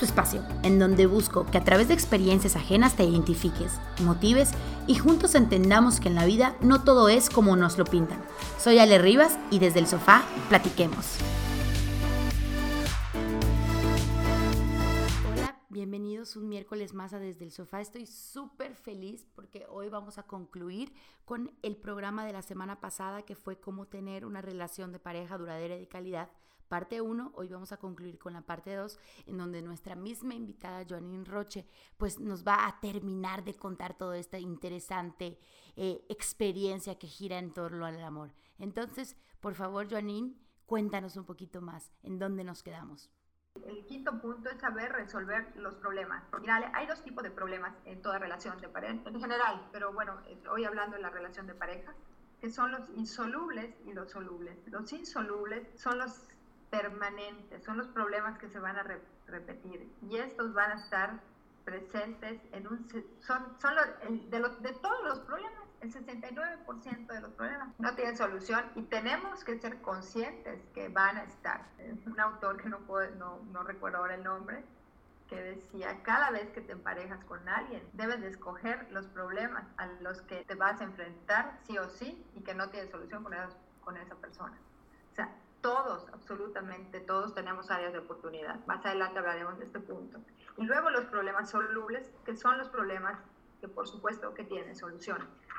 tu espacio, en donde busco que a través de experiencias ajenas te identifiques, motives y juntos entendamos que en la vida no todo es como nos lo pintan. Soy Ale Rivas y desde el sofá platiquemos. Hola, bienvenidos un miércoles más a Desde el Sofá. Estoy súper feliz porque hoy vamos a concluir con el programa de la semana pasada que fue cómo tener una relación de pareja duradera y de calidad parte 1, hoy vamos a concluir con la parte 2, en donde nuestra misma invitada, Joanine Roche, pues nos va a terminar de contar toda esta interesante eh, experiencia que gira en torno al amor. Entonces, por favor, Joanine, cuéntanos un poquito más, ¿en dónde nos quedamos? El quinto punto es saber resolver los problemas. Mira, hay dos tipos de problemas en toda relación de pareja, en general, pero bueno, hoy hablando de la relación de pareja, que son los insolubles y los solubles. Los insolubles son los permanentes, son los problemas que se van a repetir y estos van a estar presentes en un... Son, son de, todos los problemas, el 69% de los problemas no tienen solución y tenemos que ser conscientes que van a estar. Un autor que no, puedo, no, no recuerdo ahora el nombre, que decía, cada vez que te emparejas con alguien, debes de escoger los problemas a los que te vas a enfrentar sí o sí y que no tienes solución con, con esa persona. O sea, todos, absolutamente todos tenemos áreas de oportunidad. Más adelante hablaremos de este punto. Y luego los problemas solubles, que son los problemas que por supuesto que tienen solución.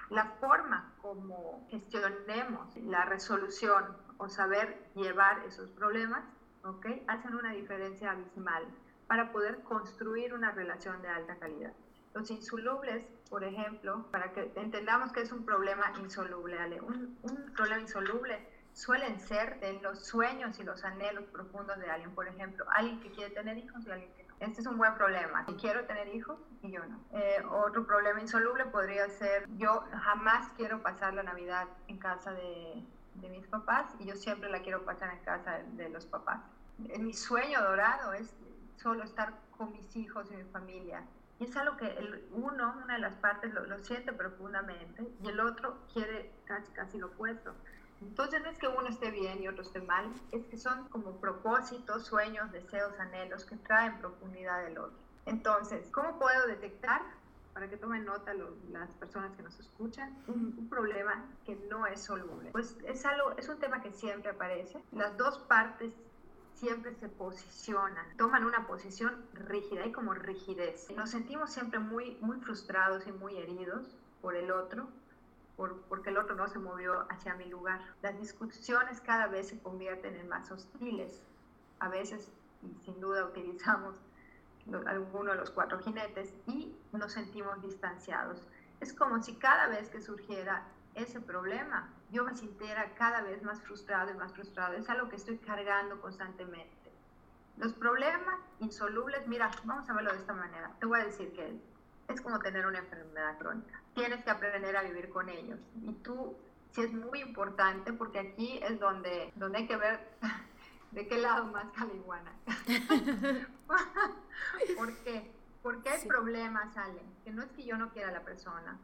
La forma como gestionemos la resolución o saber llevar esos problemas, ¿ok? Hacen una diferencia abismal para poder construir una relación de alta calidad. Los insolubles, por ejemplo, para que entendamos que es un problema insoluble, Ale. Un, un problema insoluble suelen ser de los sueños y los anhelos profundos de alguien. Por ejemplo, alguien que quiere tener hijos y alguien que no. Este es un buen problema. Quiero tener hijos y yo no. Eh, otro problema insoluble podría ser, yo jamás quiero pasar la Navidad en casa de, de mis papás y yo siempre la quiero pasar en casa de, los papás. Mi sueño dorado es solo estar con mis hijos y mi familia. Y es algo que el uno, una de las partes, lo, lo siente profundamente y el otro quiere casi, casi lo opuesto. Entonces no es que uno esté bien y otro esté mal, es que son como propósitos, sueños, deseos, anhelos que traen profundidad del otro. Entonces, ¿cómo puedo detectar, para que tomen nota las personas que nos escuchan, un, problema que no es soluble? Pues es, algo, es un tema que siempre aparece. Las dos partes siempre se posicionan, toman una posición rígida, hay como rigidez. Nos sentimos siempre muy, muy frustrados y muy heridos por el otro porque el otro no se movió hacia mi lugar. Las discusiones cada vez se convierten en más hostiles. A veces, sin duda, utilizamos alguno de los cuatro jinetes y nos sentimos distanciados. Es como si cada vez que surgiera ese problema, yo me sintiera cada vez más frustrado y más frustrado. Es algo que estoy cargando constantemente. Los problemas insolubles, mira, vamos a verlo de esta manera. Te voy a decir que es como tener una enfermedad crónica. Tienes que aprender a vivir con ellos. Y tú, sí es muy importante, porque aquí es donde, donde hay que ver de qué lado más caliguana. ¿Por qué? Porque hay problemas, salen, que no es que yo no quiera a la persona.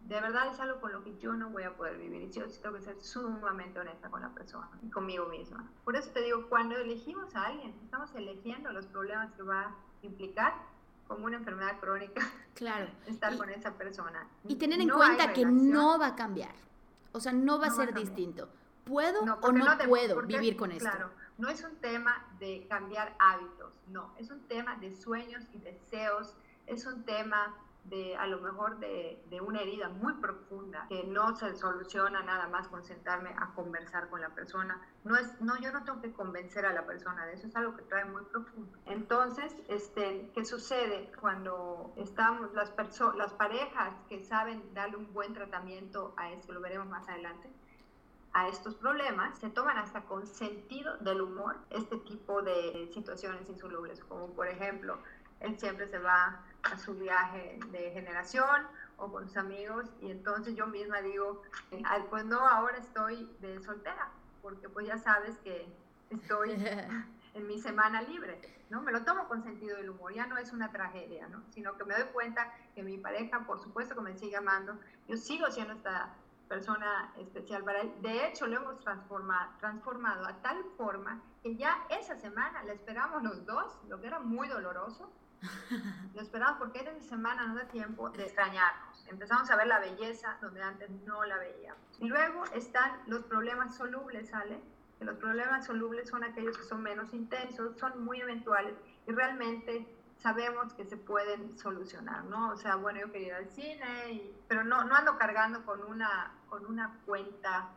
De verdad es algo con lo que yo no voy a poder vivir y yo tengo que ser sumamente honesta con la persona y conmigo misma. Por eso te digo, cuando elegimos a alguien, estamos eligiendo los problemas que va a implicar como una enfermedad crónica. Claro. estar con esa persona. Y tener en cuenta que no va a cambiar. O sea, no va a ser distinto. ¿Puedo o no, puedo vivir con esto? Claro, no es un tema de cambiar hábitos, no, es un tema de sueños y deseos, es un tema de a lo mejor de, de, una herida muy profunda que no se soluciona nada más con sentarme a conversar con la persona. No es, no, yo no tengo que convencer a la persona de eso, es algo que trae muy profundo. Entonces, este, ¿qué sucede cuando estamos las las parejas que saben darle un buen tratamiento a esto, lo veremos más adelante? a estos problemas, se toman hasta con sentido del humor este tipo de situaciones insolubles, como por ejemplo, él siempre se va a su viaje de generación o con sus amigos y entonces yo misma digo, pues no, ahora estoy de soltera, porque pues ya sabes que estoy en mi semana libre, ¿no? Me lo tomo con sentido del humor, ya no es una tragedia, ¿no? Sino que me doy cuenta que mi pareja, por supuesto que me sigue amando, yo sigo siendo esta persona especial para él. De hecho, lo hemos transformado, transformado a tal forma que ya esa semana le esperamos los dos, lo que era muy doloroso. Lo esperamos porque esa semana nos da tiempo de extrañarnos. Empezamos a ver la belleza donde antes no la veíamos. Y luego están los problemas solubles, ¿sale? Que los problemas solubles son aquellos que son menos intensos, son muy eventuales y realmente sabemos que se pueden solucionar, ¿no? O sea, bueno, yo quería ir al cine, pero no, no ando cargando con una, con una cuenta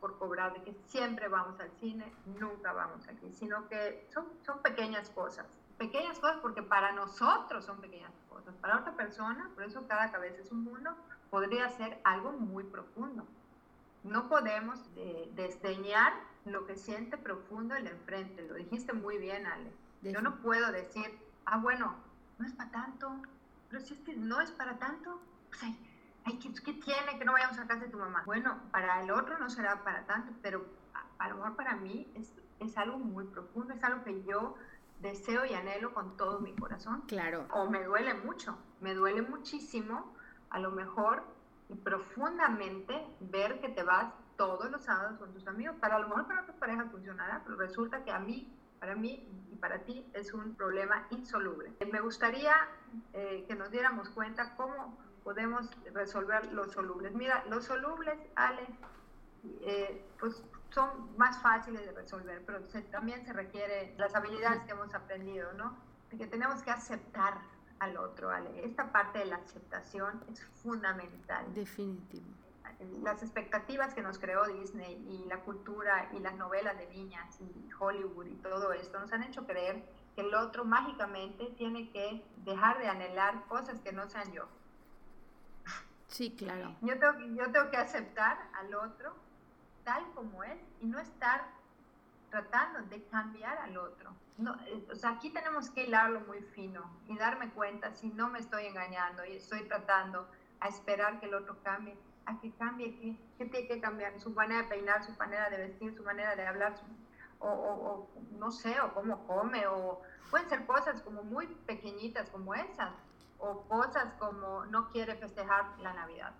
por cobrar de que siempre vamos al cine, nunca vamos aquí, sino que son, son pequeñas cosas. Pequeñas cosas porque para nosotros son pequeñas cosas. Para otra persona, por eso cada cabeza es un mundo, podría ser algo muy profundo. No podemos desdeñar lo que siente profundo el enfrente. Lo dijiste muy bien, Ale. Yo no puedo decir, ah, bueno, no es para tanto, pero si es que no es para tanto, pues hay, hay ¿qué, tiene que no vayamos a casa de tu mamá? Bueno, para el otro no será para tanto, pero a, lo mejor para mí es, es algo muy profundo, es algo que yo deseo y anhelo con todo mi corazón. Claro. O me duele mucho, me duele muchísimo, a lo mejor y profundamente ver que te vas todos los sábados con tus amigos. Para a lo mejor para tu pareja funcionará, pero resulta que a mí para mí y para ti es un problema insoluble. Me gustaría eh, que nos diéramos cuenta cómo podemos resolver los solubles. Mira, los solubles, Ale, eh, pues son más fáciles de resolver, pero también se requiere las habilidades que hemos aprendido, ¿no? De que tenemos que aceptar al otro, Ale. Esta parte de la aceptación es fundamental. Definitivo las expectativas que nos creó Disney y la cultura y las novelas de niñas y Hollywood y todo esto nos han hecho creer que el otro mágicamente tiene que dejar de anhelar cosas que no sean yo. Sí, claro. Yo tengo, yo tengo que aceptar al otro tal como es y no estar tratando de cambiar al otro. No, eh, o sea, aquí tenemos que hilarlo muy fino y darme cuenta si no me estoy engañando y estoy tratando a esperar que el otro cambie a que cambie, que, tiene que cambiar, su manera de peinar, su manera de vestir, su manera de hablar, o, no sé, o cómo come, o pueden ser cosas como muy pequeñitas como esas, o cosas como no quiere festejar la Navidad.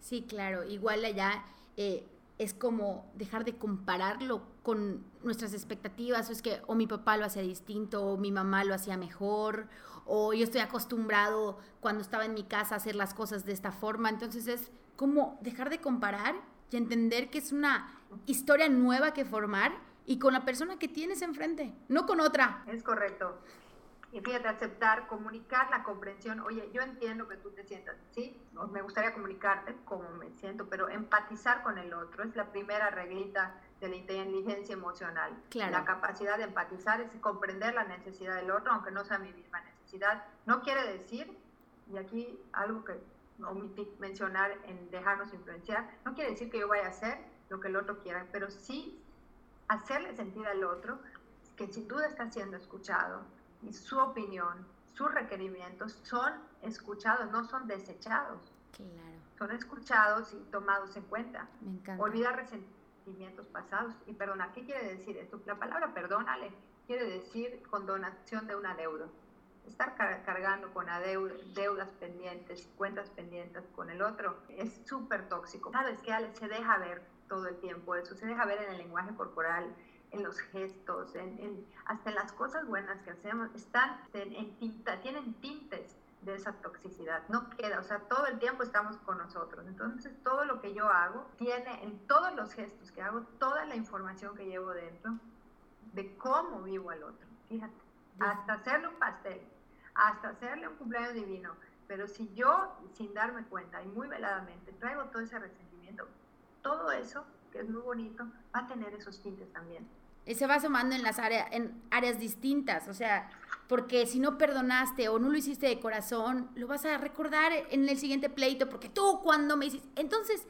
Sí, claro, igual allá eh, es como dejar de compararlo con nuestras expectativas, o es que o mi papá lo hacía distinto, o mi mamá lo hacía mejor, o yo estoy acostumbrado cuando estaba en mi casa a hacer las cosas de esta forma, entonces es como dejar de comparar y entender que es una historia nueva que formar y con la persona que tienes enfrente, no con otra. Es correcto. Y fíjate, aceptar, comunicar la comprensión. Oye, yo entiendo que tú te sientas así, me gustaría comunicarte cómo me siento, pero empatizar con el otro es la primera reglita de la inteligencia emocional. Claro. La capacidad de empatizar es comprender la necesidad del otro, aunque no sea mi misma necesidad. No quiere decir, y aquí algo que omití mencionar en dejarnos influenciar, no quiere decir que yo vaya a hacer lo que el otro quiera, pero sí hacerle sentir al otro que sin duda está siendo escuchado y su opinión, sus requerimientos son escuchados, no son desechados. Claro. Son escuchados y tomados en cuenta. Me encanta. Olvidar resentimientos pasados y perdonar. ¿Qué quiere decir esto? La palabra perdónale quiere decir condonación de una deuda estar cargando con deudas pendientes, cuentas pendientes con el otro, es súper tóxico. Sabes que Ale se deja ver todo el tiempo eso, se deja ver en el lenguaje corporal, en los gestos, en, hasta en las cosas buenas que hacemos, están en, tinta, tienen tintes de esa toxicidad, no queda, o sea, todo el tiempo estamos con nosotros. Entonces, todo lo que yo hago tiene en todos los gestos que hago, toda la información que llevo dentro de cómo vivo al otro. Fíjate, hasta hacerle un pastel, hasta hacerle un cumpleaños divino. Pero si yo, sin darme cuenta y muy veladamente, traigo todo ese resentimiento, todo eso, que es muy bonito, va a tener esos tintes también. Y se va sumando en las áreas, en áreas distintas, o sea, porque si no perdonaste o no lo hiciste de corazón, lo vas a recordar en el siguiente pleito, porque tú cuando me hiciste, entonces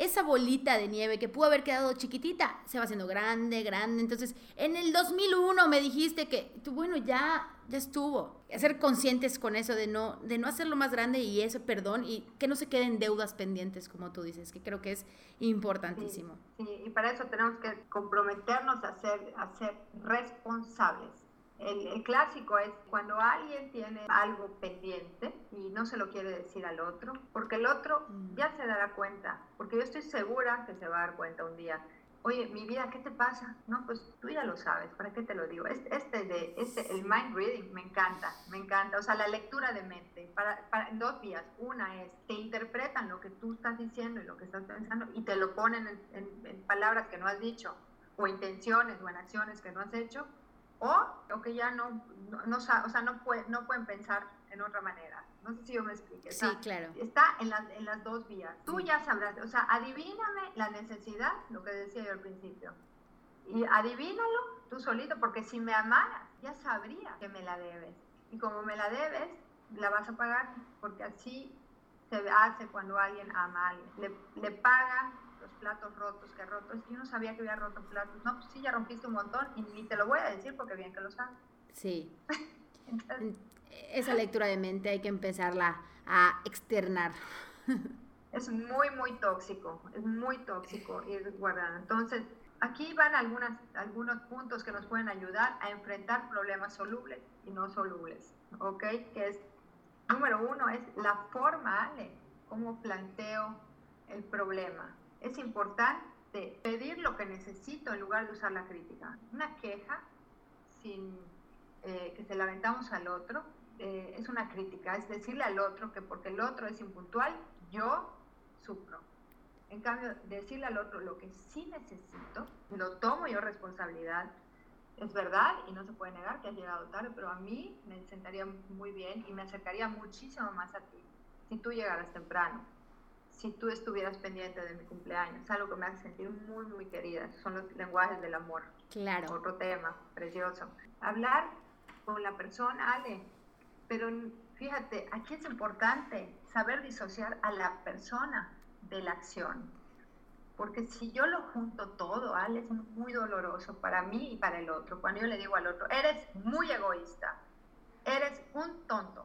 esa bolita de nieve que pudo haber quedado chiquitita se va haciendo grande, grande. Entonces, en el 2001 me dijiste que, tú, bueno, ya, ya estuvo. Ser conscientes con eso de no, de no hacerlo más grande y eso, perdón, y que no se queden deudas pendientes, como tú dices, que creo que es importantísimo. Sí, y para eso tenemos que comprometernos a ser, a ser responsables El, clásico es cuando alguien tiene algo pendiente y no se lo quiere decir al otro, porque el otro mm. ya se dará cuenta, porque yo estoy segura que se va a dar cuenta un día. Oye, mi vida, ¿qué te pasa? No, pues tú ya lo sabes, ¿para qué te lo digo? Este, este de, este, el mind reading me encanta, me encanta. O sea, la lectura de mente, para, para, dos vías. Una es, te interpretan lo que tú estás diciendo y lo que estás pensando y te lo ponen en, en palabras que no has dicho, o intenciones o en acciones que no has hecho, o, que ya no, no, o sea, no, puede, no pueden pensar en otra manera. No sé si yo me explique. Sí, claro. Está en, en las dos vías. Tú ya sabrás, o sea, adivíname la necesidad, lo que decía yo al principio. Y adivínalo tú solito, porque si me amaras, ya sabría que me la debes. Y como me la debes, la vas a pagar, porque así se hace cuando alguien ama a alguien. Le, le paga los platos rotos que roto. Es que yo no sabía que había roto platos. No, pues sí, ya rompiste un montón y ni te lo voy a decir porque bien que lo sabes. Sí. Esa lectura de mente hay que empezarla a externar. es muy, muy tóxico. Es muy tóxico ir guardando. Entonces, aquí van algunas, algunos puntos que nos pueden ayudar a enfrentar problemas solubles y no solubles. ¿Ok? Que es, número uno, es la forma, Ale, cómo planteo el problema es importante pedir lo que necesito en lugar de usar la crítica. Una queja sin eh, que se la aventamos al otro eh, es una crítica, es decirle al otro que porque el otro es impuntual, yo sufro. En cambio, decirle al otro lo que sí necesito, lo tomo yo responsabilidad. Es verdad y no se puede negar que has llegado tarde, pero a mí me sentaría muy bien y me acercaría muchísimo más a ti si tú llegaras temprano si tú estuvieras pendiente de mi cumpleaños. Es algo que me hace sentir muy, muy querida. Son los lenguajes del amor. Claro. Otro tema, precioso. Hablar con la persona, Ale. Pero fíjate, aquí es importante saber disociar a la persona de la acción. Porque si yo lo junto todo, Ale, es muy doloroso para mí y para el otro. Cuando yo le digo al otro, eres muy egoísta, eres un tonto,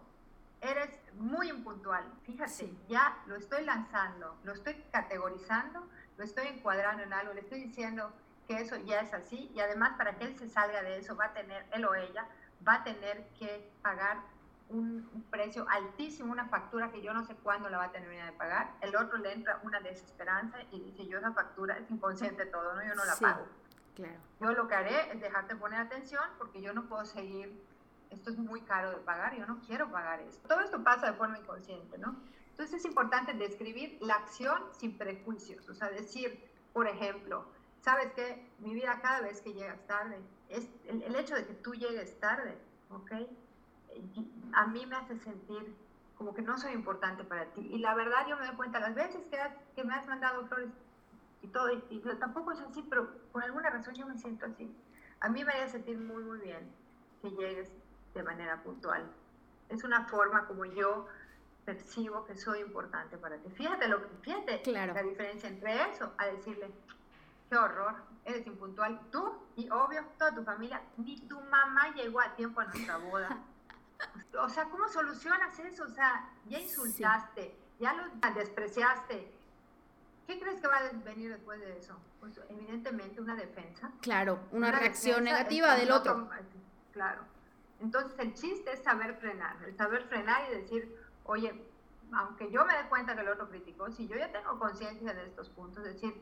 eres muy impuntual. Fíjate, ya lo estoy lanzando, lo estoy categorizando, lo estoy encuadrando en algo, le estoy diciendo que eso ya es así y además para que él se salga de eso va a tener, él o ella, va a tener que pagar un, precio altísimo, una factura que yo no sé cuándo la va a terminar de pagar. El otro le entra una desesperanza y dice, yo esa factura es inconsciente todo, ¿no? Yo no la pago. Claro. Yo lo que haré es dejarte poner atención porque yo no puedo seguir esto es muy caro de pagar, yo no quiero pagar esto. Todo esto pasa de forma inconsciente, ¿no? Entonces es importante describir la acción sin prejuicios, o sea, decir, por ejemplo, sabes que mi vida cada vez que llegas tarde, es el, hecho de que tú llegues tarde, ¿ok? A mí me hace sentir como que no soy importante para ti. Y la verdad yo me doy cuenta las veces que, me has mandado flores y todo, y, tampoco es así, pero por alguna razón yo me siento así. A mí me haría sentir muy, muy bien que llegues de manera puntual. Es una forma como yo percibo que soy importante para ti. Fíjate, lo, fíjate la diferencia entre eso, a decirle, qué horror, eres impuntual, tú y obvio toda tu familia, ni tu mamá llegó a tiempo a nuestra boda. O sea, ¿cómo solucionas eso? O sea, ya insultaste, ya lo despreciaste. ¿Qué crees que va a venir después de eso? Pues evidentemente una defensa. Claro, una, reacción negativa del otro. Claro. Entonces el chiste es saber frenar, el saber frenar y decir, oye, aunque yo me dé cuenta que el otro criticó, si yo ya tengo conciencia de estos puntos, decir,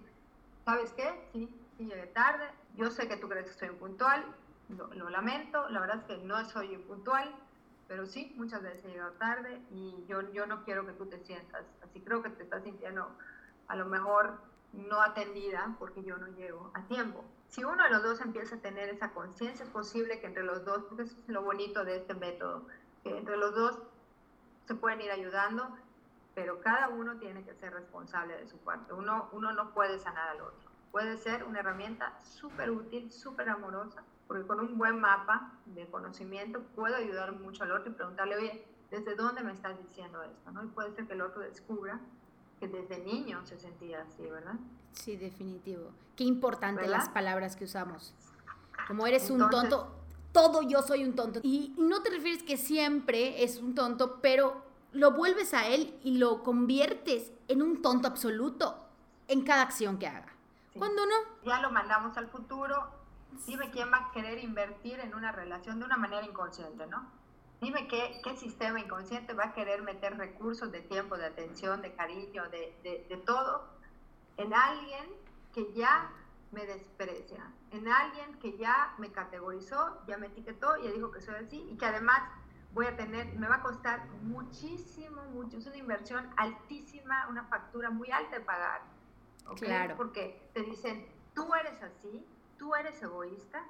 ¿sabes qué? Sí, sí llegué tarde, yo sé que tú crees que soy impuntual, lo, lamento, la verdad es que no soy impuntual, pero sí, muchas veces he llegado tarde y yo, yo no quiero que tú te sientas así, creo que te estás sintiendo a lo mejor no atendida porque yo no llego a tiempo si uno de los dos empieza a tener esa conciencia, es posible que entre los dos, eso es lo bonito de este método, que entre los dos se pueden ir ayudando, pero cada uno tiene que ser responsable de su parte. Uno, uno no puede sanar al otro. Puede ser una herramienta súper útil, súper amorosa, porque con un buen mapa de conocimiento puedo ayudar mucho al otro y preguntarle, oye, ¿desde dónde me estás diciendo esto? ¿no? Y puede ser que el otro descubra que desde niño se sentía así, ¿verdad? Sí, definitivo. Qué importante las palabras que usamos. Como eres un tonto, todo yo soy un tonto. Y no te refieres que siempre es un tonto, pero lo vuelves a él y lo conviertes en un tonto absoluto en cada acción que haga. Cuando no? Ya lo mandamos al futuro Dime quién va a querer invertir en una relación de una manera inconsciente, ¿no? Dime qué, qué sistema inconsciente va a querer meter recursos de tiempo, de atención, de cariño, de, de, de todo en alguien que ya me desprecia, en alguien que ya me categorizó, ya me etiquetó, ya dijo que soy así y que además voy a tener, me va a costar muchísimo, mucho, es una inversión altísima, una factura muy alta de pagar. Claro. Porque te dicen, tú eres así, tú eres egoísta,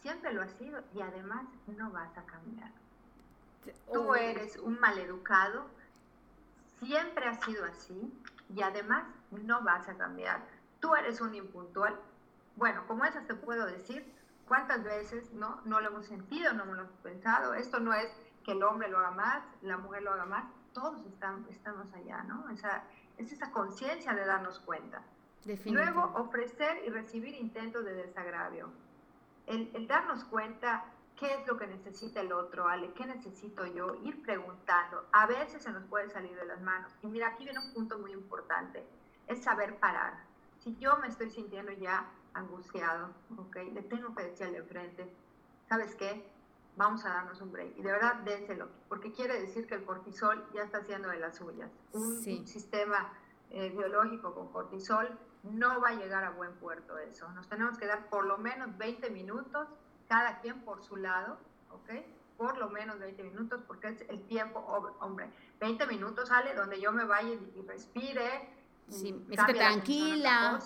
siempre lo has sido y además no vas a cambiar. Tú eres un maleducado, siempre has sido así y además no vas a cambiar. Tú eres un impuntual. Bueno, como esas te puedo decir, ¿cuántas veces no, no lo hemos sentido, no lo hemos pensado? Esto no es que el hombre lo haga más, la mujer lo haga más, todos estamos, estamos allá, ¿no? Esa, es esa conciencia de darnos cuenta. Luego, ofrecer y recibir intentos de desagravio. El, el, darnos cuenta qué es lo que necesita el otro, Ale, qué necesito yo, ir preguntando. A veces se nos puede salir de las manos. Y mira, aquí viene un punto muy importante, es saber parar. Si yo me estoy sintiendo ya angustiado, ¿ok? Le tengo que decir de frente, ¿sabes qué? Vamos a darnos un break. Y de verdad, dénselo, porque quiere decir que el cortisol ya está haciendo de las suyas. Un, sistema eh, biológico con cortisol no va a llegar a buen puerto eso. Nos tenemos que dar por lo menos 20 minutos, cada quien por su lado, ¿ok? Por lo menos 20 minutos, porque es el tiempo, hombre, 20 minutos sale donde yo me vaya y, respire. Sí, me esté tranquila.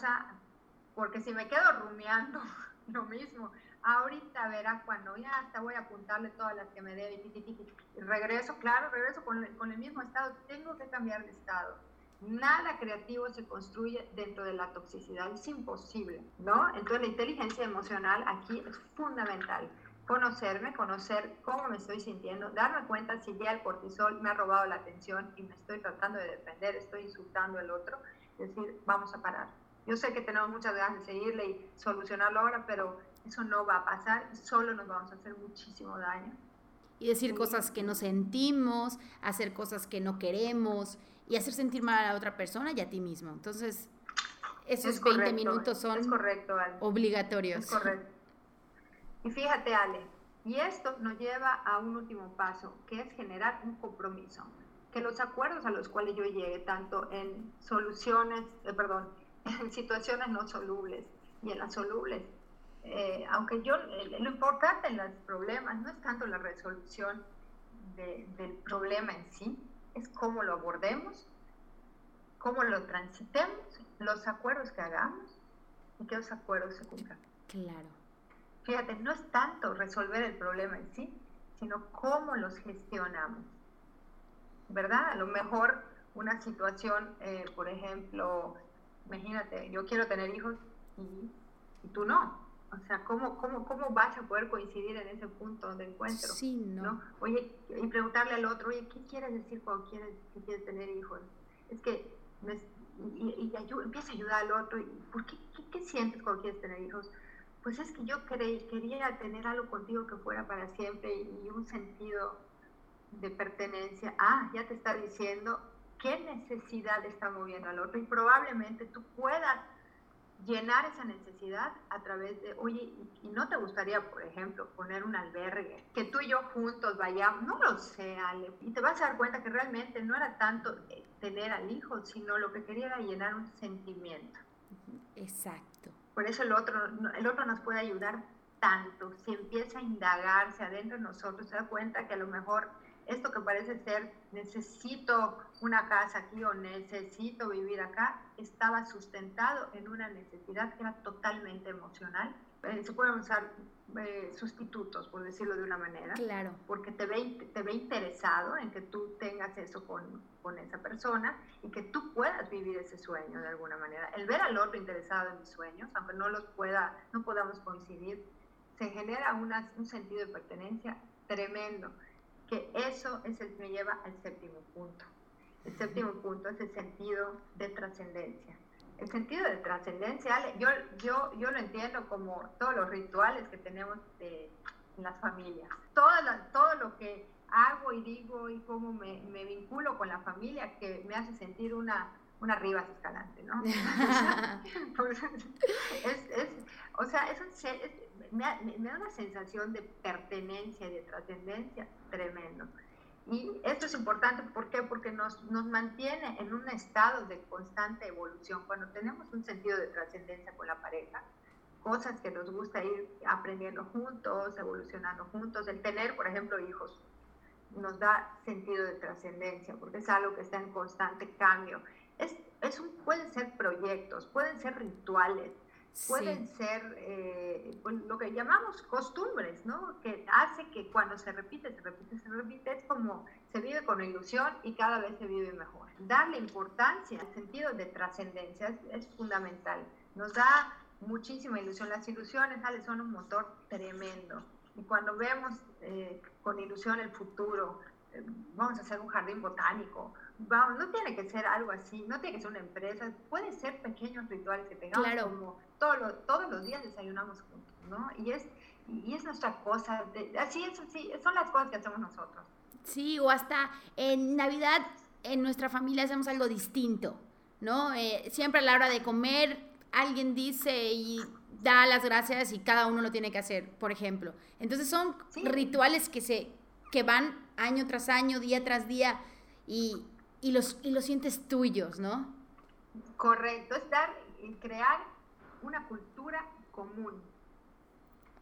porque si me quedo rumiando lo mismo, ahorita verá cuando ya hasta voy a apuntarle todas las que me debe y, regreso, claro, regreso con con el mismo estado, tengo que cambiar de estado Nada creativo se construye dentro de la toxicidad, es imposible, ¿no? Entonces la inteligencia emocional aquí es fundamental. Conocerme, conocer cómo me estoy sintiendo, darme cuenta si ya el cortisol me ha robado la atención y me estoy tratando de defender, estoy insultando al otro, decir, vamos a parar. Yo sé que tenemos muchas ganas de seguirle y solucionarlo ahora, pero eso no va a pasar y solo nos vamos a hacer muchísimo daño. Y decir cosas que no sentimos, hacer cosas que no queremos, y hacer sentir mal a otra persona y a ti mismo. Entonces, esos 20 minutos son obligatorios. Es correcto. Y fíjate, Ale, y esto nos lleva a un último paso, que es generar un compromiso. Que los acuerdos a los cuales yo llegue, tanto en soluciones, eh, perdón, en situaciones no solubles y en las solubles, eh, aunque yo, lo importante en los problemas no es tanto la resolución del problema en sí, es cómo lo abordemos, cómo lo transitemos, los acuerdos que hagamos y que los acuerdos se cumplan. Claro. Fíjate, no es tanto resolver el problema en sí, sino cómo los gestionamos. ¿Verdad? A lo mejor una situación, eh, por ejemplo, imagínate, yo quiero tener hijos y, y tú no. O sea, ¿cómo, cómo, ¿cómo vas a poder coincidir en ese punto de encuentro? Sí, no. Oye, y preguntarle al otro, oye, ¿qué quieres decir cuando quieres, que quieres tener hijos? Es que, y, y empieza a ayudar al otro, ¿por qué, qué, sientes cuando quieres tener hijos? Pues es que yo quería tener algo contigo que fuera para siempre y, y un sentido de pertenencia. Ah, ya te está diciendo qué necesidad está moviendo al otro y probablemente tú puedas llenar esa necesidad a través de, oye, ¿y no te gustaría, por ejemplo, poner un albergue? Que tú y yo juntos vayamos, no lo sé, Ale, y te vas a dar cuenta que realmente no era tanto eh, tener al hijo, sino lo que quería era llenar un sentimiento. Exacto. Por eso el otro, el otro nos puede ayudar tanto. Si empieza a indagarse adentro de nosotros, se da cuenta que a lo mejor esto que parece ser necesito una casa aquí o necesito vivir acá, estaba sustentado en una necesidad que era totalmente emocional. Eh, se pueden usar eh, sustitutos, por decirlo de una manera. Claro. Porque te ve, te ve interesado en que tú tengas eso con, con esa persona y que tú puedas vivir ese sueño de alguna manera. El ver al otro interesado en mis sueños, aunque no los pueda, no podamos coincidir, se genera una, un sentido de pertenencia tremendo que eso es el que me lleva al séptimo punto. El séptimo punto es el sentido de trascendencia. El sentido de trascendencia, yo, yo, yo lo entiendo como todos los rituales que tenemos en las familias. Todo, todo lo que hago y digo y cómo me, me, vinculo con la familia que me hace sentir una, una Rivas Escalante, ¿no? es, o sea, es, me, da una sensación de pertenencia y de trascendencia tremendo. Y esto es importante, ¿por qué? Porque nos, nos mantiene en un estado de constante evolución. Cuando tenemos un sentido de trascendencia con la pareja, cosas que nos gusta ir aprendiendo juntos, evolucionando juntos, el tener, por ejemplo, hijos, nos da sentido de trascendencia, porque es algo que está en constante cambio. Es, es un, pueden ser proyectos, pueden ser rituales, pueden ser eh, lo que llamamos costumbres, ¿no? Que hace que cuando se repite, se repite, se repite, es como se vive con ilusión y cada vez se vive mejor. Darle importancia al sentido de trascendencia es, es, fundamental. Nos da muchísima ilusión. Las ilusiones, son un motor tremendo. Y cuando vemos eh, con ilusión el futuro, eh, vamos a hacer un jardín botánico, vamos, no tiene que ser algo así, no tiene que ser una empresa, pueden ser pequeños rituales que tengamos como todos, todos los días desayunamos juntos, ¿no? Y es, y es nuestra cosa, así es, así, son las cosas que hacemos nosotros. Sí, o hasta en Navidad en nuestra familia hacemos algo distinto, ¿no? Eh, siempre a la hora de comer alguien dice y da las gracias y cada uno lo tiene que hacer, por ejemplo. Entonces son rituales que se que van año tras año, día tras día y, y los y los sientes tuyos, ¿no? Correcto, es dar crear una cultura común.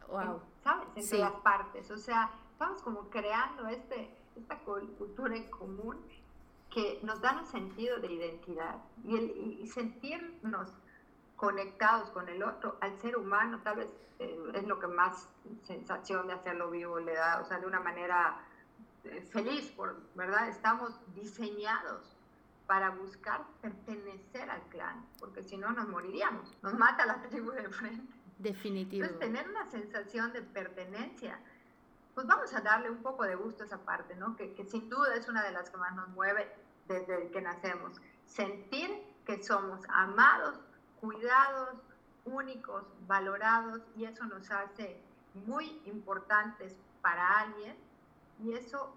Wow. ¿Sabes? Entre las partes, o sea, estamos como creando este esta cultura en común que nos da un sentido de identidad y, el, y sentirnos conectados con el otro, al ser humano tal vez eh, es lo que más sensación de hacerlo vivo le da, o sea, de una manera feliz, por, ¿verdad? Estamos diseñados para buscar pertenecer al clan, porque si no nos moriríamos, nos mata la tribu de frente. Definitivo. Entonces, tener una sensación de pertenencia, pues vamos a darle un poco de gusto a esa parte, ¿no? Que, que sin duda es una de las que más nos mueve desde que nacemos. Sentir que somos amados, cuidados, únicos, valorados, y eso nos hace muy importantes para alguien, y eso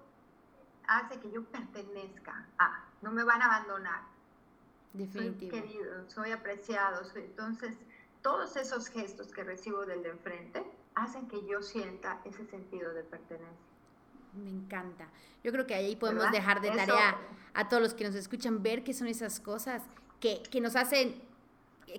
hace que yo pertenezca a, no me van a abandonar. Definitivo. Soy querido, soy apreciado, entonces todos esos gestos que recibo del de enfrente hacen que yo sienta ese sentido de pertenencia. Me encanta. Yo creo que ahí podemos dejar de tarea a todos los que nos escuchan ver qué son esas cosas que, que nos hacen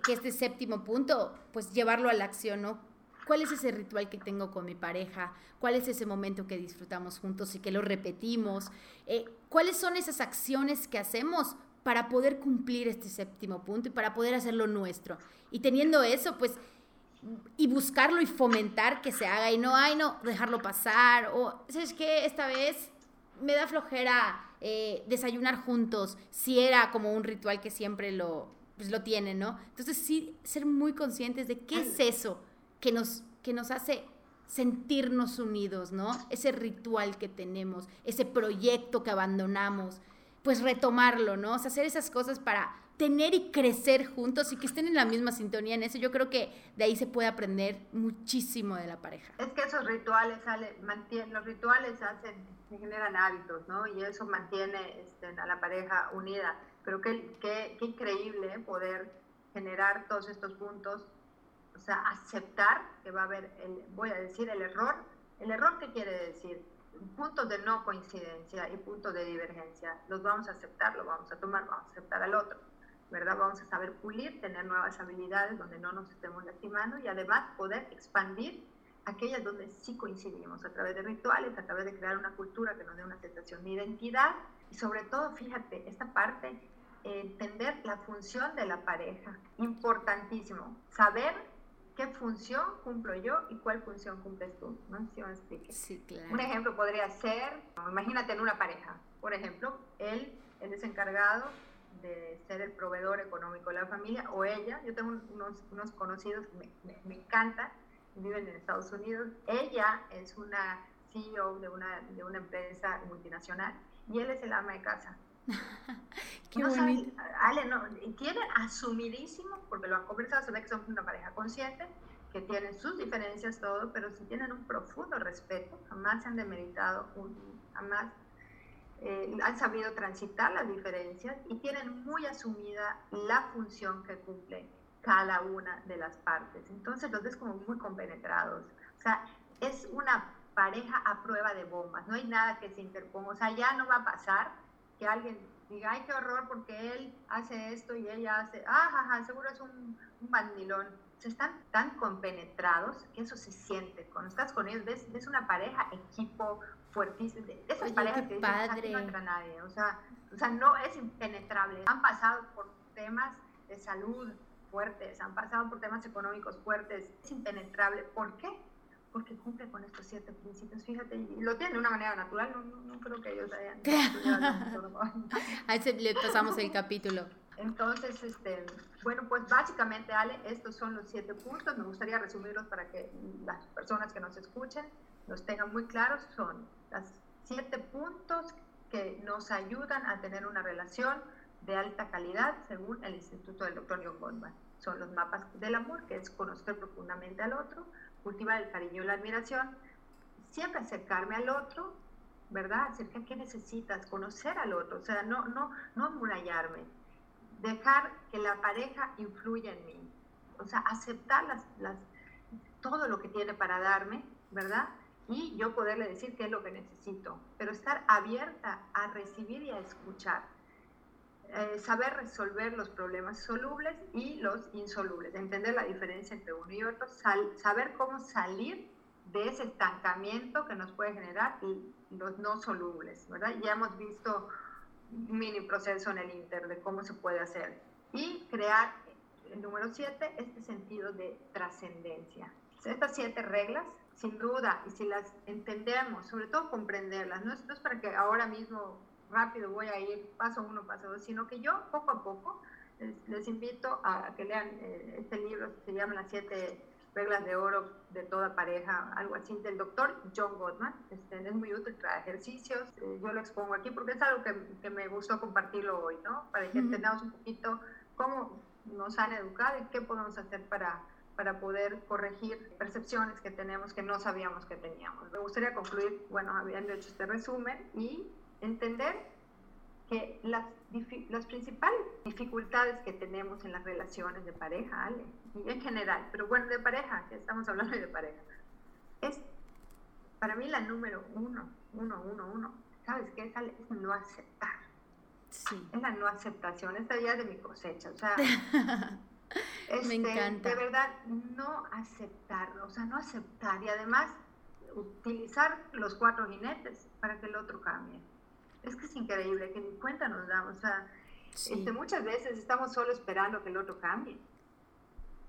que este séptimo punto, pues llevarlo a la acción, ¿no? ¿Cuál es ese ritual que tengo con mi pareja? ¿Cuál es ese momento que disfrutamos juntos y que lo repetimos? Eh, ¿Cuáles son esas acciones que hacemos para poder cumplir este séptimo punto y para poder hacerlo nuestro? Y teniendo eso, pues, y buscarlo y fomentar que se haga y no, ay, no, dejarlo pasar. O, ¿sabes qué? Esta vez me da flojera eh, desayunar juntos, si era como un ritual que siempre lo, pues lo tienen, ¿no? Entonces sí, ser muy conscientes de qué es eso que nos, que nos hace sentirnos unidos, ¿no? Ese ritual que tenemos, ese proyecto que abandonamos, pues retomarlo, ¿no? O sea, hacer esas cosas para tener y crecer juntos y que estén en la misma sintonía en eso. Yo creo que de ahí se puede aprender muchísimo de la pareja. Es que esos rituales sale, mantienen, los rituales hacen, generan hábitos, ¿no? Y eso mantiene este, a la pareja unida. Pero qué, qué, qué increíble poder generar todos estos puntos, o sea, aceptar que va a haber, el, voy a decir, el error. ¿El error qué quiere decir? Puntos de no coincidencia y puntos de divergencia. Los vamos a aceptar, los vamos a tomar, vamos a aceptar al otro. ¿verdad? Vamos a saber pulir, tener nuevas habilidades donde no nos estemos lastimando y además poder expandir aquellas donde sí coincidimos a través de rituales, a través de crear una cultura que nos dé una sensación de identidad y sobre todo, fíjate, esta parte entender la función de la pareja. Importantísimo. Saber qué función cumplo yo y cuál función cumples tú. ¿No si me. Sí, claro. Un ejemplo podría ser, imagínate en una pareja, por ejemplo, él, él es encargado de ser el proveedor económico de la familia o ella. Yo tengo unos, unos conocidos que me, me, me encantan, viven en Estados Unidos. Ella es una CEO de una, de una empresa multinacional y él es el ama de casa. Qué no bonito. Ale, no, tiene asumidísimo, porque lo han conversado, se ve que son una pareja consciente, que tienen sus diferencias, todo, pero si tienen un profundo respeto, jamás se han demeritado, jamás. eh, han sabido transitar las diferencias y tienen muy asumida la función que cumple cada una de las partes. Entonces los ves como muy compenetrados. O sea, es una pareja a prueba de bombas, no hay nada que se interponga. O sea, ya no va a pasar que alguien diga, ay, qué horror porque él hace esto y ella hace, ah, seguro es un, un bandilón. Se están tan compenetrados que eso se siente. Cuando estás con ellos, ves, ves una pareja, equipo, fuertísimo. Esas parejas que dicen, no entra nadie. O sea, o sea, no es impenetrable. Han pasado por temas de salud fuertes, han pasado por temas económicos fuertes. Es impenetrable. ¿Por qué? Porque cumple con estos siete principios, fíjate, y lo tiene de una manera natural, no, no, creo que ellos hayan Ahí le pasamos el capítulo. Entonces, este, bueno, pues básicamente, Ale, estos son los siete puntos, me gustaría resumirlos para que las personas que nos escuchen los tengan muy claros, son los siete puntos que nos ayudan a tener una relación de alta calidad según el Instituto del Dr. John Goldman. Son los mapas del amor, que es conocer profundamente al otro, cultivar el cariño y la admiración, siempre acercarme al otro, ¿verdad? Acerca qué necesitas, conocer al otro, o sea, no, no, no amurallarme, dejar que la pareja influya en mí, o sea, aceptar las, todo lo que tiene para darme, ¿verdad? Y yo poderle decir qué es lo que necesito, pero estar abierta a recibir y a escuchar. Eh, saber resolver los problemas solubles y los insolubles, entender la diferencia entre uno y otro, saber cómo salir de ese estancamiento que nos puede generar los no solubles, ¿verdad? Ya hemos visto un mini proceso en el Inter de cómo se puede hacer y crear, el número siete, este sentido de trascendencia. Estas siete reglas, sin duda, y si las entendemos, sobre todo comprenderlas, no es para que ahora mismo rápido voy a ir paso uno, paso dos, sino que yo poco a poco les, invito a que lean eh, este libro se llama Las siete reglas de oro de toda pareja, algo así, del doctor John Gottman. Este, es muy útil para ejercicios. Eh, yo lo expongo aquí porque es algo que, que, me gustó compartirlo hoy, ¿no? Para que entendamos un poquito cómo nos han educado y qué podemos hacer para, para poder corregir percepciones que tenemos que no sabíamos que teníamos. Me gustaría concluir, bueno, habiendo hecho este resumen y entender que las, las principales dificultades que tenemos en las relaciones de pareja, Ale, y en general, pero bueno, de pareja, que estamos hablando de pareja, es para mí la número uno, uno, uno, uno, ¿sabes qué? Es, es no aceptar. Sí. Es la no aceptación, esta ya de mi cosecha, o sea, este, Me encanta. de verdad, no aceptar, o sea, no aceptar y además utilizar los cuatro jinetes para que el otro cambie es que es increíble, que ni cuenta nos damos. O sea, este, muchas veces estamos solo esperando que el otro cambie.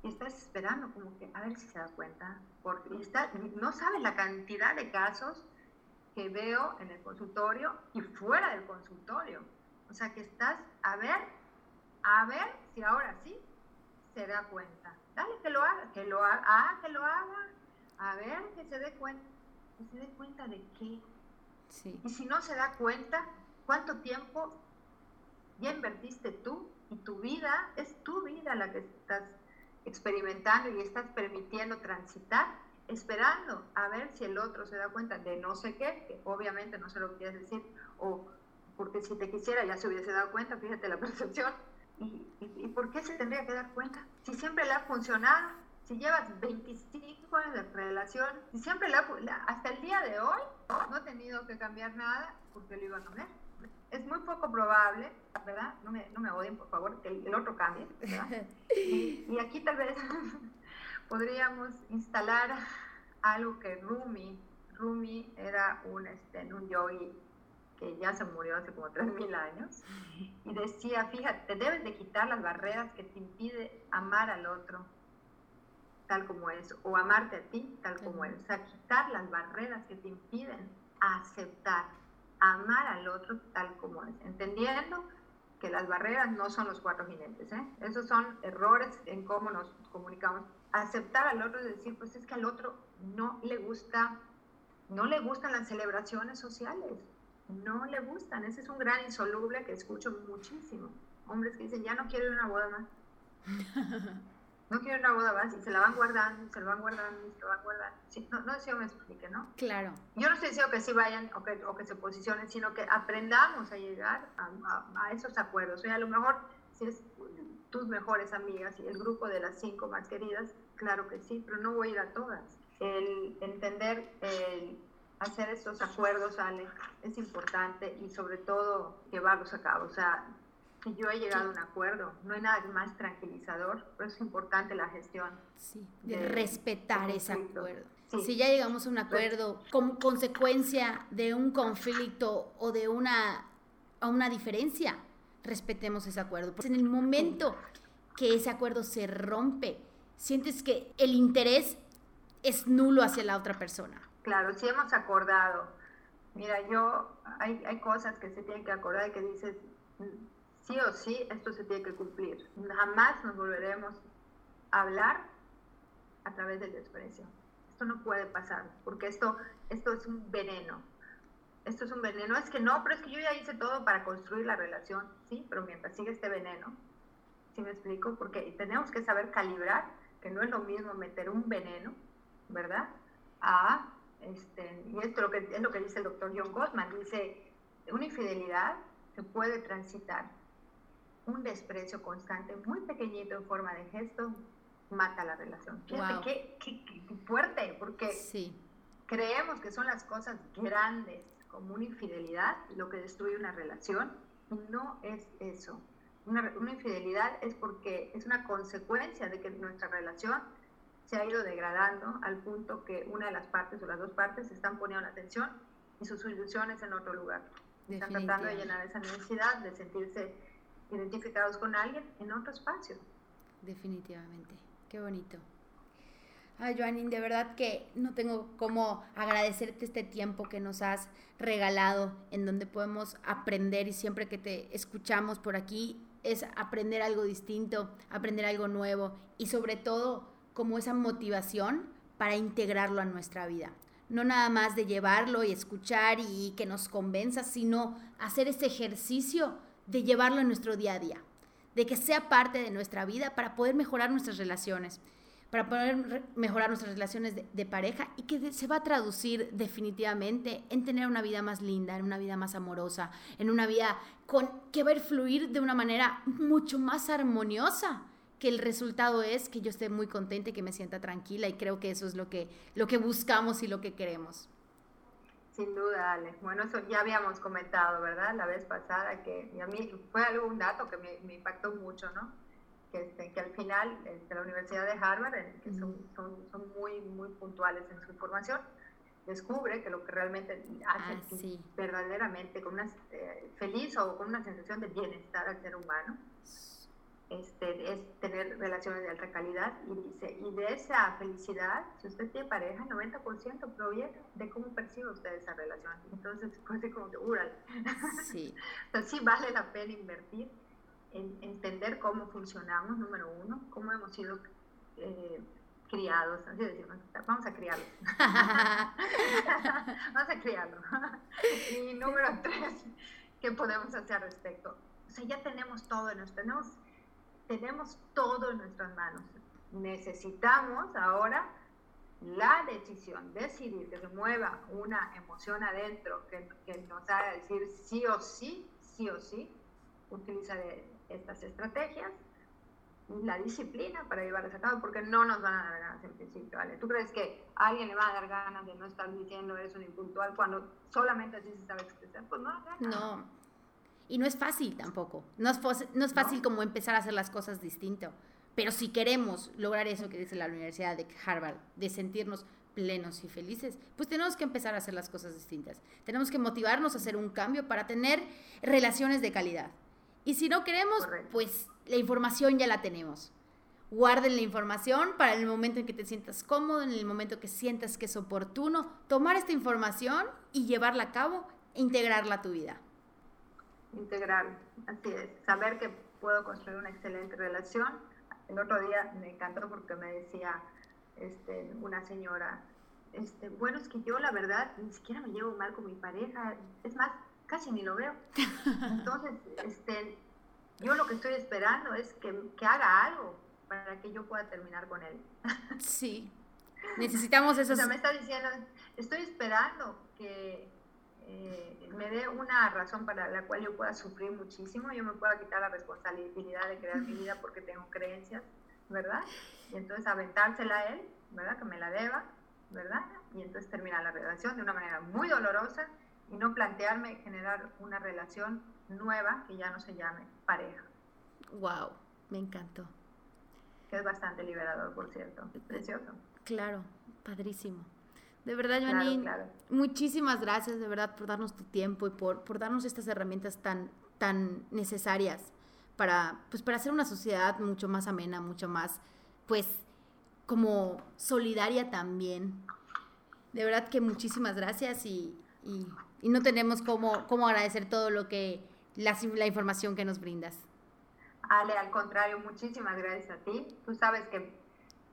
Y estás esperando como que a ver si se da cuenta. Porque está, no sabes la cantidad de casos que veo en el consultorio y fuera del consultorio. O sea, que estás a ver, a ver si ahora sí se da cuenta. Dale que lo haga, que lo haga, ah, que lo haga. A ver, que se dé cuenta. Que se dé cuenta de qué y si no se da cuenta, ¿cuánto tiempo ya invertiste tú? Y tu vida es tu vida la que estás experimentando y estás permitiendo transitar, esperando a ver si el otro se da cuenta de no sé qué, que obviamente no se lo quieres decir, o porque si te quisiera ya se hubiese dado cuenta, fíjate la percepción. ¿Y, y por qué se tendría que dar cuenta? Si siempre le ha funcionado, si llevas 25 años de relación, si siempre la, hasta el día de hoy no he tenido que cambiar nada porque lo iba a cambiar. Es muy poco probable, ¿verdad? No me, no me odien, por favor, que el, otro cambie, ¿verdad? Y, aquí tal vez podríamos instalar algo que Rumi, Rumi era un, este, un yogi que ya se murió hace como 3.000 años, y decía, fíjate, debes de quitar las barreras que te impide amar al otro tal como es, o amarte a ti tal como es, o sea, quitar las barreras que te impiden aceptar, amar al otro tal como es, entendiendo que las barreras no son los cuatro jinetes, ¿eh? esos son errores en cómo nos comunicamos. Aceptar al otro y decir, pues es que al otro no le gusta, no le gustan las celebraciones sociales, no le gustan, ese es un gran insoluble que escucho muchísimo. Hombres que dicen, ya no quiero ir a una boda más. no quiero una boda más y se la van guardando, se la van guardando, se la van guardando. no, no sé si me explique, ¿no? Claro. Yo no estoy diciendo que sí vayan o que, o que se posicionen, sino que aprendamos a llegar a, a, esos acuerdos. O sea, a lo mejor si es tus mejores amigas y el grupo de las cinco más queridas, claro que sí, pero no voy a ir a todas. El entender, el hacer estos acuerdos, Ale, es importante y sobre todo llevarlos a cabo. O sea, yo he llegado a un acuerdo, no hay nada más tranquilizador, pero es importante la gestión. Sí, de, respetar ese acuerdo. Si ya llegamos a un acuerdo como consecuencia de un conflicto o de una, a una diferencia, respetemos ese acuerdo. Porque en el momento que ese acuerdo se rompe, sientes que el interés es nulo hacia la otra persona. Claro, si hemos acordado, mira, yo, hay, hay cosas que se tienen que acordar y que dices, sí o sí, esto se tiene que cumplir. Jamás nos volveremos a hablar a través del desprecio. Esto no puede pasar, porque esto, esto es un veneno. Esto es un veneno. Es que no, pero es que yo ya hice todo para construir la relación. Sí, pero mientras sigue este veneno, ¿sí me explico? Porque tenemos que saber calibrar, que no es lo mismo meter un veneno, ¿verdad? A, este, y esto lo que, es lo que dice el doctor John Gottman, dice, una infidelidad se puede transitar un desprecio constante, muy pequeñito en forma de gesto, mata la relación. qué, fuerte, porque creemos que son las cosas grandes como una infidelidad lo que destruye una relación no es eso. Una, una, infidelidad es porque es una consecuencia de que nuestra relación se ha ido degradando al punto que una de las partes o las dos partes están poniendo la atención y sus ilusiones en otro lugar. Están tratando de llenar esa necesidad de sentirse identificados con alguien en otro espacio. Definitivamente, qué bonito. Ay, Joanín, de verdad que no tengo cómo agradecerte este tiempo que nos has regalado, en donde podemos aprender y siempre que te escuchamos por aquí es aprender algo distinto, aprender algo nuevo y sobre todo como esa motivación para integrarlo a nuestra vida. No nada más de llevarlo y escuchar y que nos convenza, sino hacer ese ejercicio de llevarlo en nuestro día a día, de que sea parte de nuestra vida para poder mejorar nuestras relaciones, para poder mejorar nuestras relaciones de, pareja y que se va a traducir definitivamente en tener una vida más linda, en una vida más amorosa, en una vida con, que va a fluir de una manera mucho más armoniosa que el resultado es que yo esté muy contenta y que me sienta tranquila y creo que eso es lo que, lo que buscamos y lo que queremos. Sin duda, Ale. Bueno, eso ya habíamos comentado, ¿verdad? La vez pasada, que a mí fue algo, un dato que me, impactó mucho, ¿no? Que, este, que al final, este, la Universidad de Harvard, que son, son, son, muy, muy puntuales en su información, descubre que lo que realmente hace ah, verdaderamente con una, eh, feliz o con una sensación de bienestar al ser humano este, es tener relaciones de alta calidad y dice, y de esa felicidad, si usted tiene pareja, el 90% proviene de cómo percibe usted esa relación. Entonces, pues como que, ural. Sí. sí vale la pena invertir en entender cómo funcionamos, número uno, cómo hemos sido eh, criados, así decimos, vamos a criarlos. vamos a criarlo. y número tres, ¿qué podemos hacer al respecto? O sea, ya tenemos todo, nos tenemos tenemos todo en nuestras manos. Necesitamos ahora la decisión, decidir que se mueva una emoción adentro que, nos haga decir sí o sí, sí o sí, utiliza estas estrategias, la disciplina para llevarlas a cabo, porque no nos van a dar ganas en principio, ¿vale? ¿Tú crees que a alguien le va a dar ganas de no estar diciendo eres un impuntual cuando solamente así se sabe expresar? Pues no, no. Y no es fácil tampoco. No es, no es fácil como empezar a hacer las cosas distinto. Pero si queremos lograr eso que dice la Universidad de Harvard, de sentirnos plenos y felices, pues tenemos que empezar a hacer las cosas distintas. Tenemos que motivarnos a hacer un cambio para tener relaciones de calidad. Y si no queremos, pues la información ya la tenemos. Guarden la información para el momento en que te sientas cómodo, en el momento que sientas que es oportuno, tomar esta información y llevarla a cabo e integrarla a tu vida integral, así es, saber que puedo construir una excelente relación. El otro día me encantó porque me decía este, una señora, este, bueno, es que yo la verdad ni siquiera me llevo mal con mi pareja, es más, casi ni lo veo. Entonces, este, yo lo que estoy esperando es que, que haga algo, para que yo pueda terminar con él. Sí, necesitamos eso. O sea, me está diciendo, estoy esperando que eh, me dé una razón para la cual yo pueda sufrir muchísimo, yo me pueda quitar la responsabilidad de crear mi vida porque tengo creencias, ¿verdad? Y entonces aventársela a él, ¿verdad? Que me la deba, ¿verdad? Y entonces terminar la relación de una manera muy dolorosa y no plantearme generar una relación nueva que ya no se llame pareja. Wow, me encantó. Que es bastante liberador, por cierto. Precioso. Claro, padrísimo. De verdad, Joanín, muchísimas gracias de verdad por darnos tu tiempo y por, por darnos estas herramientas tan, tan necesarias para, pues, para hacer una sociedad mucho más amena, mucho más, pues, como solidaria también. De verdad que muchísimas gracias y, y, no tenemos cómo, cómo agradecer todo lo que, la, la información que nos brindas. Ale, al contrario, muchísimas gracias a ti. Tú sabes que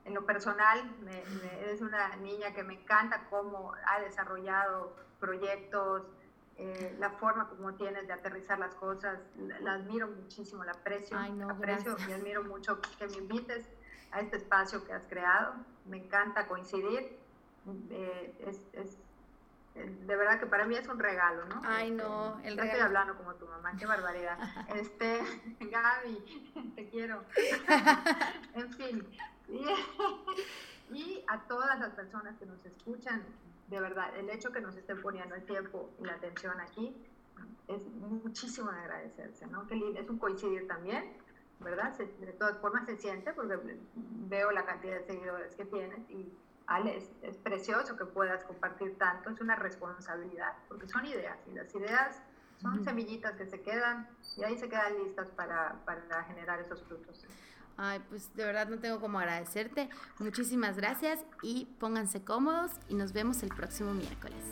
en lo personal, me, eres una niña que me encanta cómo ha desarrollado proyectos, eh, la forma como tienes de aterrizar las cosas, la, admiro muchísimo, la aprecio, aprecio y admiro mucho que me invites a este espacio que has creado. Me encanta coincidir. Eh, es, es, de verdad que para mí es un regalo, ¿no? Ay, no, este, el regalo. Estoy hablando como tu mamá, qué barbaridad. Este, Gaby, te quiero. en fin, Y, a todas las personas que nos escuchan, de verdad, el hecho que nos estén poniendo el tiempo y la atención aquí es muchísimo de agradecerse, ¿no? Qué lindo, es un coincidir también, ¿verdad? de todas formas se siente porque veo la cantidad de seguidores que tienes y Ale, es, precioso que puedas compartir tanto, es una responsabilidad, porque son ideas y las ideas son semillitas que se quedan y ahí se quedan listas para, para generar esos frutos. Ay, pues de verdad no tengo como agradecerte. Muchísimas gracias y pónganse cómodos y nos vemos el próximo miércoles.